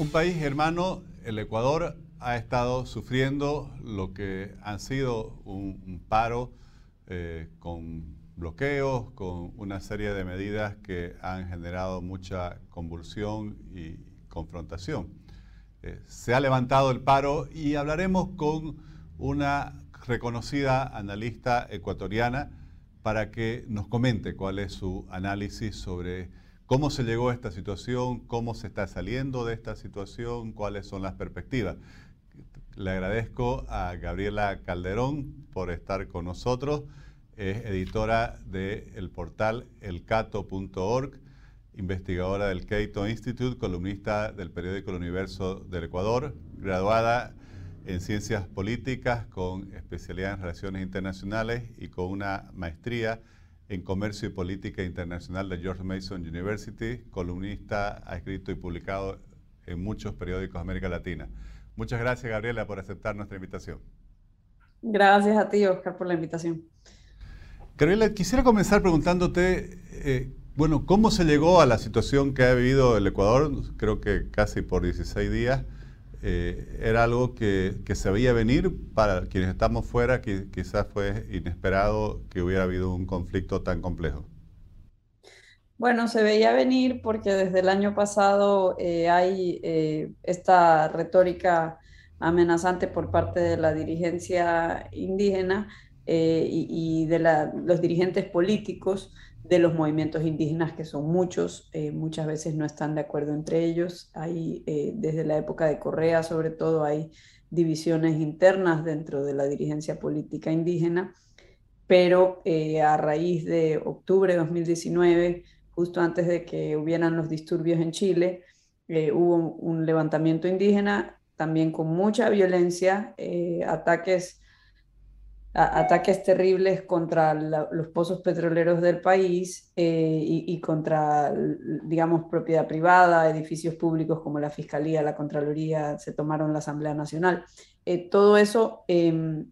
Un país hermano, el Ecuador, ha estado sufriendo lo que han sido un, paro eh, con bloqueos, con una serie de medidas que han generado mucha convulsión y confrontación. Eh, se ha levantado el paro y hablaremos con una reconocida analista ecuatoriana para que nos comente cuál es su análisis sobre cómo se llegó a esta situación, cómo se está saliendo de esta situación, cuáles son las perspectivas. Le agradezco a Gabriela Calderón por estar con nosotros. Es editora del portal elcato.org, investigadora del Cato Institute, columnista del periódico El Universo del Ecuador, graduada en Ciencias Políticas con especialidad en Relaciones Internacionales y con una maestría en Comercio y Política Internacional de George Mason University, columnista, ha escrito y publicado en muchos periódicos de América Latina. Muchas gracias, Gabriela, por aceptar nuestra invitación. Gracias a ti, Oscar, por la invitación. Gabriela, quisiera comenzar preguntándote, eh, bueno, ¿cómo se llegó a la situación que ha vivido el Ecuador? Creo que casi por 16 días. Eh, era algo que, se veía venir para quienes estamos fuera, que quizás fue inesperado que hubiera habido un conflicto tan complejo. Bueno, se veía venir porque desde el año pasado eh, hay esta retórica amenazante por parte de la dirigencia indígena eh, y, de los dirigentes políticos de los movimientos indígenas, que son muchos, eh, muchas veces no están de acuerdo entre ellos. Hay, eh, desde la época de Correa, sobre todo, hay divisiones internas dentro de la dirigencia política indígena, pero a raíz de octubre de 2019, justo antes de que hubieran los disturbios en Chile, hubo un levantamiento indígena, también con mucha violencia, ataques ataques terribles contra los pozos petroleros del país eh, y, contra, digamos, propiedad privada, edificios públicos como la Fiscalía, la Contraloría, se tomaron la Asamblea Nacional. Eh, todo eso em,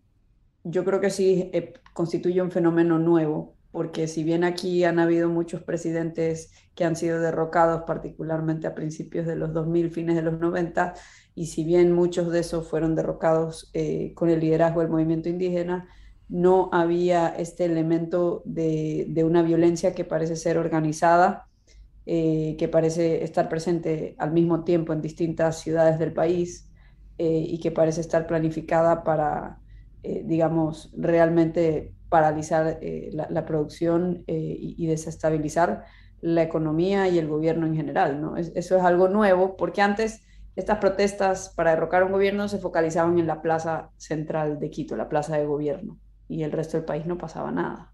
yo creo que sí eh, constituye un fenómeno nuevo, porque si bien aquí han habido muchos presidentes que han sido derrocados, particularmente a principios de los 2000, fines de los 90, y si bien muchos de esos fueron derrocados eh, con el liderazgo del movimiento indígena, no había este elemento de, una violencia que parece ser organizada, eh, que parece estar presente al mismo tiempo en distintas ciudades del país eh, y que parece estar planificada para, digamos, realmente paralizar la, producción y, desestabilizar la economía y el gobierno en general. ¿no? eso es algo nuevo porque antes estas protestas para derrocar un gobierno se focalizaban en la plaza central de Quito, la plaza de gobierno, y el resto del país no pasaba nada.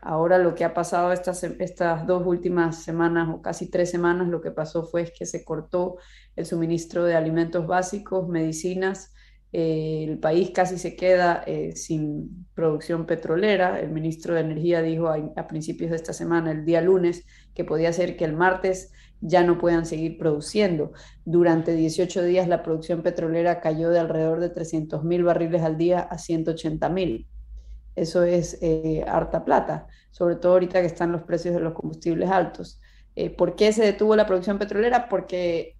Ahora lo que ha pasado estas, estas dos últimas semanas o casi tres semanas, lo que pasó fue que se cortó el suministro de alimentos básicos, medicinas, eh, el país casi se queda eh, sin producción petrolera. El ministro de Energía dijo a, principios de esta semana, el día lunes, que podía ser que el martes ya no puedan seguir produciendo. Durante 18 días la producción petrolera cayó de alrededor de 300 mil barriles al día a 180 mil. Eso es eh, harta plata, sobre todo ahorita que están los precios de los combustibles altos. Eh, ¿Por qué se detuvo la producción petrolera? Porque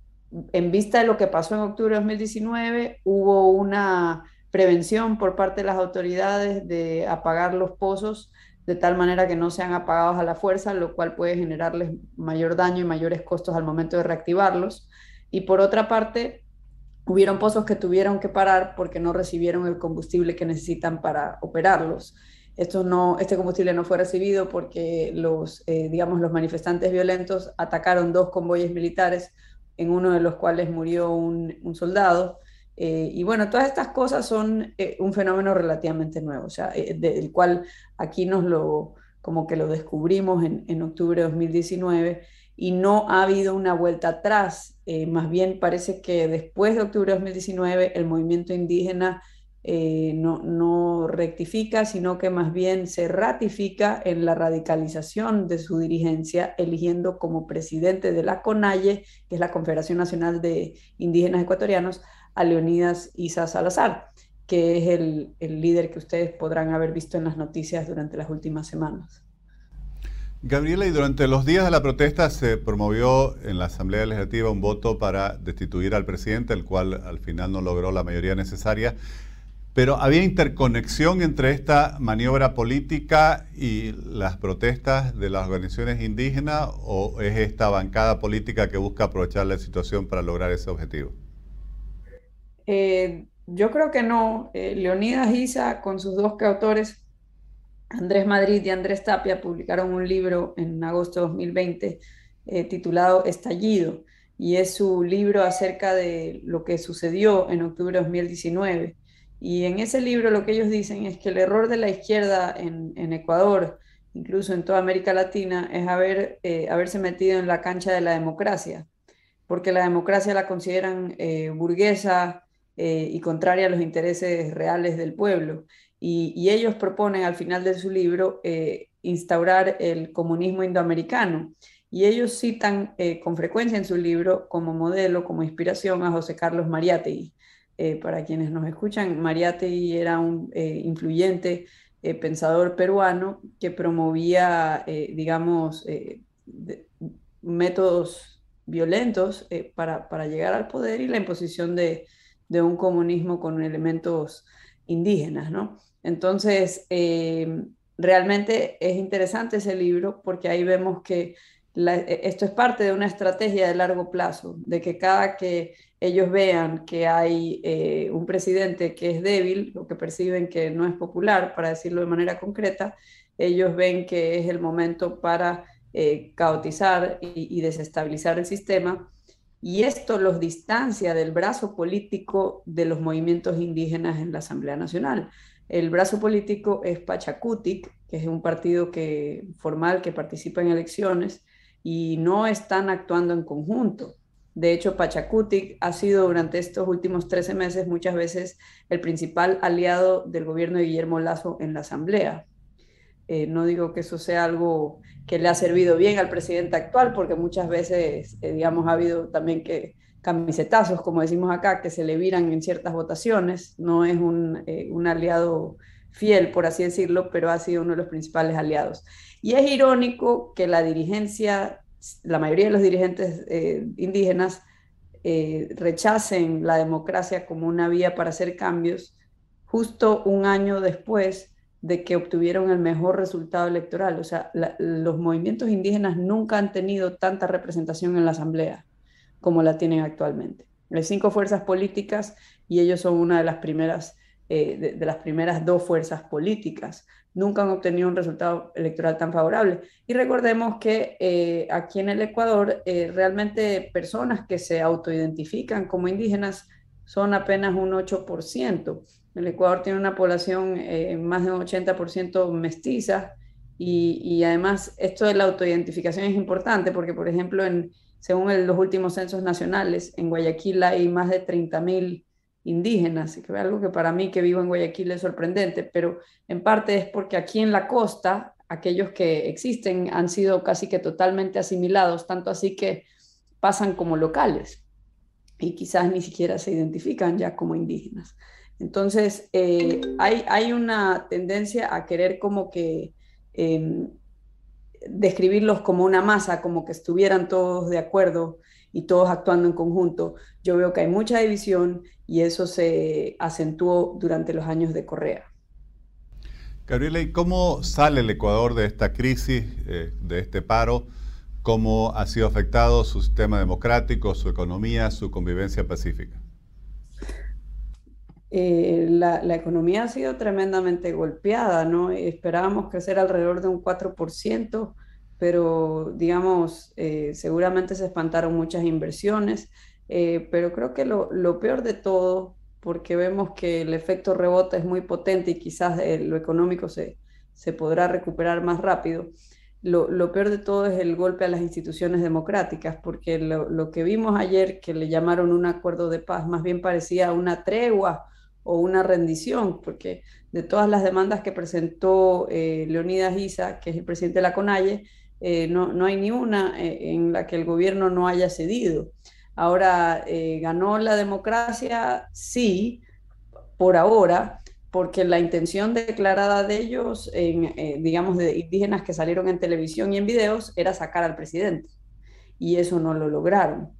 en vista de lo que pasó en octubre de 2019, hubo una prevención por parte de las autoridades de apagar los pozos de tal manera que no sean apagados a la fuerza, lo cual puede generarles mayor daño y mayores costos al momento de reactivarlos. Y por otra parte, hubieron pozos que tuvieron que parar porque no recibieron el combustible que necesitan para operarlos. Esto no, este combustible no fue recibido porque los, eh, digamos, los manifestantes violentos atacaron dos convoyes militares, en uno de los cuales murió un, soldado, eh, y bueno, todas estas cosas son eh, un fenómeno relativamente nuevo, o sea, eh, del cual aquí nos lo, como que lo descubrimos en, octubre de 2019 y no ha habido una vuelta atrás. más bien parece que después de octubre de 2019 el movimiento indígena no, no rectifica, sino que más bien se ratifica en la radicalización de su dirigencia, eligiendo como presidente de la CONAIE, que es la Confederación Nacional de Indígenas Ecuatorianos, a Leonidas Isa Salazar, que es el, líder que ustedes podrán haber visto en las noticias durante las últimas semanas. Gabriela, y durante los días de la protesta se promovió en la Asamblea Legislativa un voto para destituir al presidente, el cual al final no logró la mayoría necesaria. Pero ¿había interconexión entre esta maniobra política y las protestas de las organizaciones indígenas o es esta bancada política que busca aprovechar la situación para lograr ese objetivo? Eh, yo creo que no. Eh, Leonidas Isa, con sus dos coautores, Andrés Madrid y Andrés Tapia publicaron un libro en agosto de 2020 eh, titulado Estallido, y es su libro acerca de lo que sucedió en octubre de 2019. Y en ese libro lo que ellos dicen es que el error de la izquierda en, Ecuador, incluso en toda América Latina, es eh, haberse metido en la cancha de la democracia, porque la democracia la consideran eh, burguesa y contraria a los intereses reales del pueblo y, ellos proponen al final de su libro eh, instaurar el comunismo indoamericano. Y ellos citan eh, con frecuencia en su libro como modelo, como inspiración a José Carlos Mariátegui. Eh, para quienes nos escuchan, Mariátegui era un influyente pensador peruano que promovía, digamos, métodos violentos para, para, llegar al poder y la imposición de, de un comunismo con elementos indígenas, ¿no? Entonces, eh, realmente es interesante ese libro porque ahí vemos que e, esto es parte de una estrategia de largo plazo, de que cada que ellos vean que hay eh, un presidente que es débil o que perciben que no es popular, para decirlo de manera concreta, ellos ven que es el momento para eh, caotizar y, desestabilizar el sistema. Y esto los distancia del brazo político de los movimientos indígenas en la Asamblea Nacional. El brazo político es Pachacutic, que es un partido que, formal que participa en elecciones y no están actuando en conjunto. De hecho, Pachacutic ha sido durante estos últimos 13 meses muchas veces el principal aliado del gobierno de Guillermo Lazo en la Asamblea. Eh, no digo que eso sea algo que le ha servido bien al presidente actual, porque muchas veces, eh, digamos, ha habido también que camisetazos, como decimos acá, que se le viran en ciertas votaciones. No es un, eh, un, aliado fiel, por así decirlo, pero ha sido uno de los principales aliados. Y es irónico que la dirigencia, la mayoría de los dirigentes eh, indígenas, eh, rechacen la democracia como una vía para hacer cambios justo un año después de que obtuvieron el mejor resultado electoral. O sea, los movimientos indígenas nunca han tenido tanta representación en la Asamblea como la tienen actualmente. Hay cinco fuerzas políticas y ellos son una de las primeras, eh, de, las primeras dos fuerzas políticas. Nunca han obtenido un resultado electoral tan favorable. Y recordemos que eh, aquí en el Ecuador, eh, realmente personas que se autoidentifican como indígenas son apenas un 8%. El Ecuador tiene una población más de un 80% mestiza y, y además esto de la autoidentificación es importante porque, por ejemplo, en, según los últimos censos nacionales, en Guayaquil hay más de 30.000 indígenas, que es algo que para mí que vivo en Guayaquil es sorprendente, pero en parte es porque aquí en la costa, aquellos que existen han sido casi que totalmente asimilados, tanto así que pasan como locales y quizás ni siquiera se identifican ya como indígenas. Entonces, eh, hay, hay, una tendencia a querer como que em, describirlos como una masa, como que estuvieran todos de acuerdo y todos actuando en conjunto. Yo veo que hay mucha división y eso se acentuó durante los años de Correa. Gabriela, ¿y cómo sale el Ecuador de esta crisis, eh, de este paro? ¿Cómo ha sido afectado su sistema democrático, su economía, su convivencia pacífica? Eh, la, economía ha sido tremendamente golpeada, ¿no? Esperábamos crecer alrededor de un 4%, pero digamos, eh, seguramente se espantaron muchas inversiones, eh, pero creo que lo, peor de todo, porque vemos que el efecto rebote es muy potente y quizás lo económico se, se podrá recuperar más rápido, lo, lo, peor de todo es el golpe a las instituciones democráticas, porque lo, lo, que vimos ayer, que le llamaron un acuerdo de paz, más bien parecía una tregua o una rendición, porque de todas las demandas que presentó eh, Leonidas Isa, que es el presidente de la CONAIE, eh, no, no, hay ni una eh, en la que el gobierno no haya cedido. Ahora, ¿ganó la democracia? Sí, por ahora, porque la intención declarada de ellos, en, eh, digamos, de indígenas que salieron en televisión y en videos, era sacar al presidente. Y eso no lo lograron.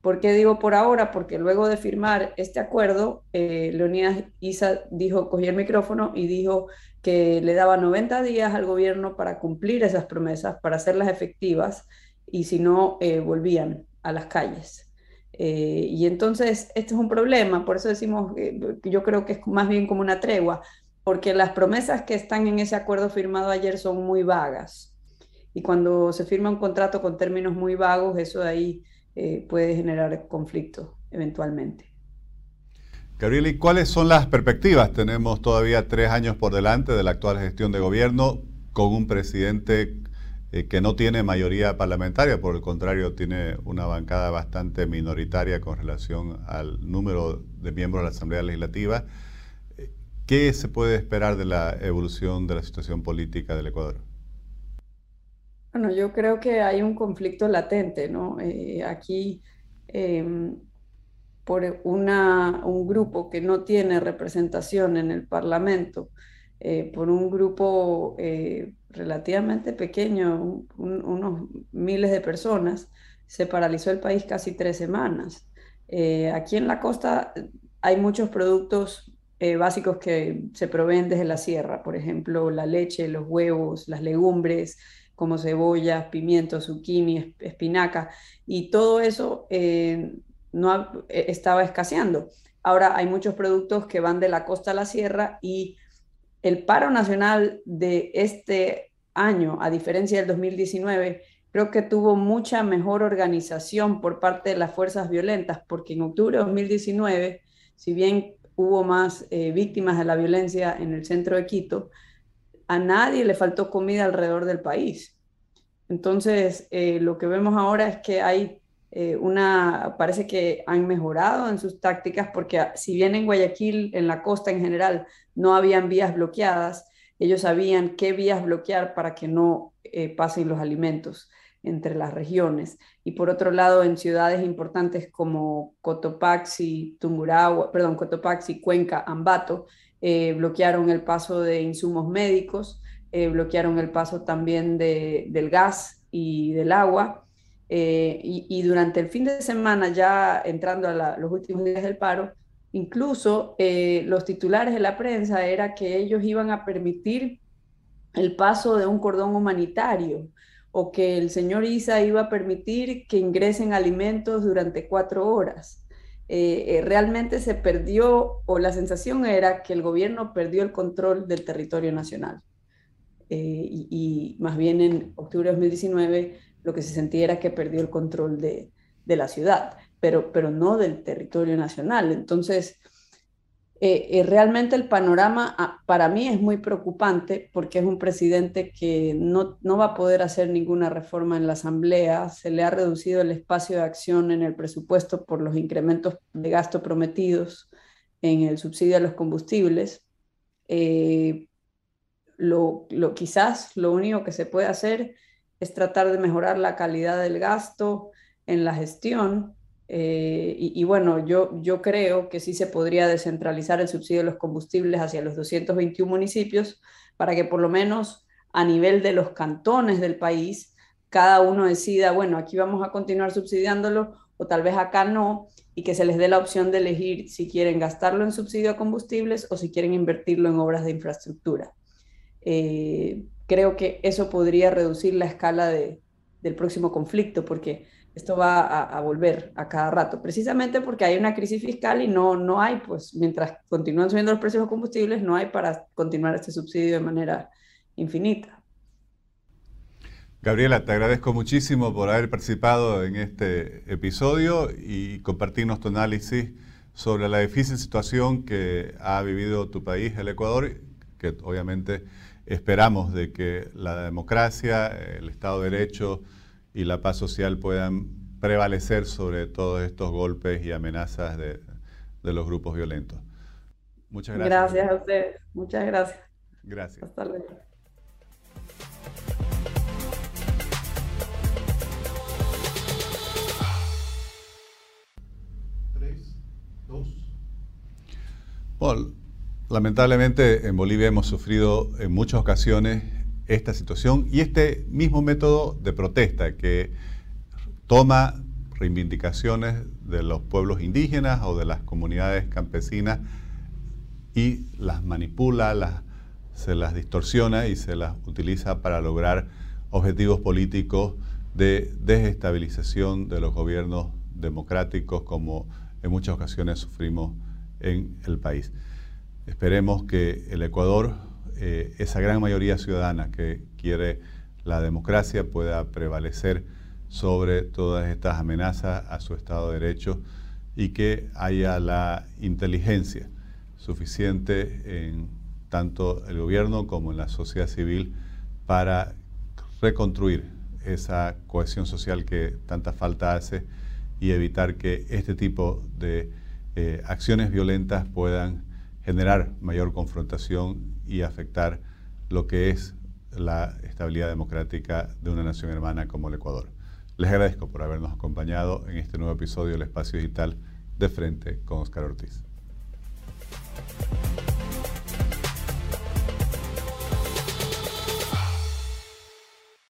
¿Por qué digo por ahora? Porque luego de firmar este acuerdo, eh, Leonidas Isa dijo, cogió el micrófono y dijo que le daba 90 días al gobierno para cumplir esas promesas, para hacerlas efectivas, y si no, eh, volvían a las calles. Eh, y entonces, este es un problema, por eso decimos, que yo creo que es más bien como una tregua, porque las promesas que están en ese acuerdo firmado ayer son muy vagas. Y cuando se firma un contrato con términos muy vagos, eso de ahí eh, puede generar conflicto eventualmente. Gabriel, cuáles son las perspectivas? Tenemos todavía tres años por delante de la actual gestión de gobierno con un presidente eh, que no tiene mayoría parlamentaria, por el contrario, tiene una bancada bastante minoritaria con relación al número de miembros de la Asamblea Legislativa. ¿Qué se puede esperar de la evolución de la situación política del Ecuador? Bueno, yo creo que hay un conflicto latente, ¿no? Eh, aquí, em, por una, un grupo que no tiene representación en el Parlamento, eh, por un grupo eh, relativamente pequeño, unos miles de personas, se paralizó el país casi tres semanas. aquí en la costa hay muchos productos básicos que se proveen desde la sierra, por ejemplo, la leche, los huevos, las legumbres, como cebollas, pimientos, zucchini, espinaca, y todo eso eh, no e, estaba escaseando. Ahora hay muchos productos que van de la costa a la sierra y el paro nacional de este año, a diferencia del 2019, creo que tuvo mucha mejor organización por parte de las fuerzas violentas, porque en octubre de 2019, si bien hubo más eh, víctimas de la violencia en el centro de Quito, a nadie le faltó comida alrededor del país. Entonces, eh, lo que vemos ahora es que hay eh, una, parece que han mejorado en sus tácticas, porque ah, si bien en Guayaquil, en la costa en general, no habían vías bloqueadas, ellos sabían qué vías bloquear para que no eh, pasen los alimentos entre las regiones. Y por otro lado, en ciudades importantes como Cotopaxi, Tungurahua, perdón, Cotopaxi, Cuenca, Ambato, eh, bloquearon el paso de insumos médicos, eh, bloquearon el paso también de, del gas y del agua. Y, durante el fin de semana, ya entrando a los últimos días del paro, incluso los titulares de la prensa era que ellos iban a permitir el paso de un cordón humanitario o que el señor Isa iba a permitir que ingresen alimentos durante cuatro horas. Eh, eh, realmente se perdió, o la sensación era que el gobierno perdió el control del territorio nacional. Eh, y, más bien en octubre de 2019 lo que se sentía era que perdió el control de la ciudad, pero, pero no del territorio nacional. Entonces, eh, eh, realmente el panorama ah, para mí es muy preocupante porque es un presidente que no, no, va a poder hacer ninguna reforma en la Asamblea, se le ha reducido el espacio de acción en el presupuesto por los incrementos de gasto prometidos en el subsidio a los combustibles. Eh, lo, lo, quizás lo único que se puede hacer es tratar de mejorar la calidad del gasto en la gestión, eh, y, bueno, yo, yo creo que sí se podría descentralizar el subsidio de los combustibles hacia los 221 municipios para que por lo menos a nivel de los cantones del país, cada uno decida, bueno, aquí vamos a continuar subsidiándolo o tal vez acá no, y que se les dé la opción de elegir si quieren gastarlo en subsidio a combustibles o si quieren invertirlo en obras de infraestructura. Eh, creo que eso podría reducir la escala de, del próximo conflicto, porque esto va a, volver a cada rato, precisamente porque hay una crisis fiscal y no, no hay, pues mientras continúan subiendo los precios de combustibles, no hay para continuar este subsidio de manera infinita. Gabriela, te agradezco muchísimo por haber participado en este episodio y compartirnos tu análisis sobre la difícil situación que ha vivido tu país, el Ecuador, que obviamente esperamos de que la democracia, el Estado de Derecho, y la paz social puedan prevalecer sobre todos estos golpes y amenazas de, los grupos violentos. Muchas gracias. Gracias a ustedes. Muchas gracias. Gracias. Hasta luego. Paul, Lamentablemente en Bolivia hemos sufrido en muchas ocasiones esta situación y este mismo método de protesta que toma reivindicaciones de los pueblos indígenas o de las comunidades campesinas y las manipula, las, se las distorsiona y se las utiliza para lograr objetivos políticos de desestabilización de los gobiernos democráticos como en muchas ocasiones sufrimos en el país. Esperemos que el Ecuador, eh, esa gran mayoría ciudadana que quiere la democracia, pueda prevalecer sobre todas estas amenazas a su Estado de Derecho y que haya la inteligencia suficiente en tanto el gobierno como en la sociedad civil para reconstruir esa cohesión social que tanta falta hace y evitar que este tipo de eh, acciones violentas puedan generar mayor confrontación y afectar lo que es la estabilidad democrática de una nación hermana como el Ecuador. Les agradezco por habernos acompañado en este nuevo episodio del Espacio Digital de Frente con Oscar Ortiz.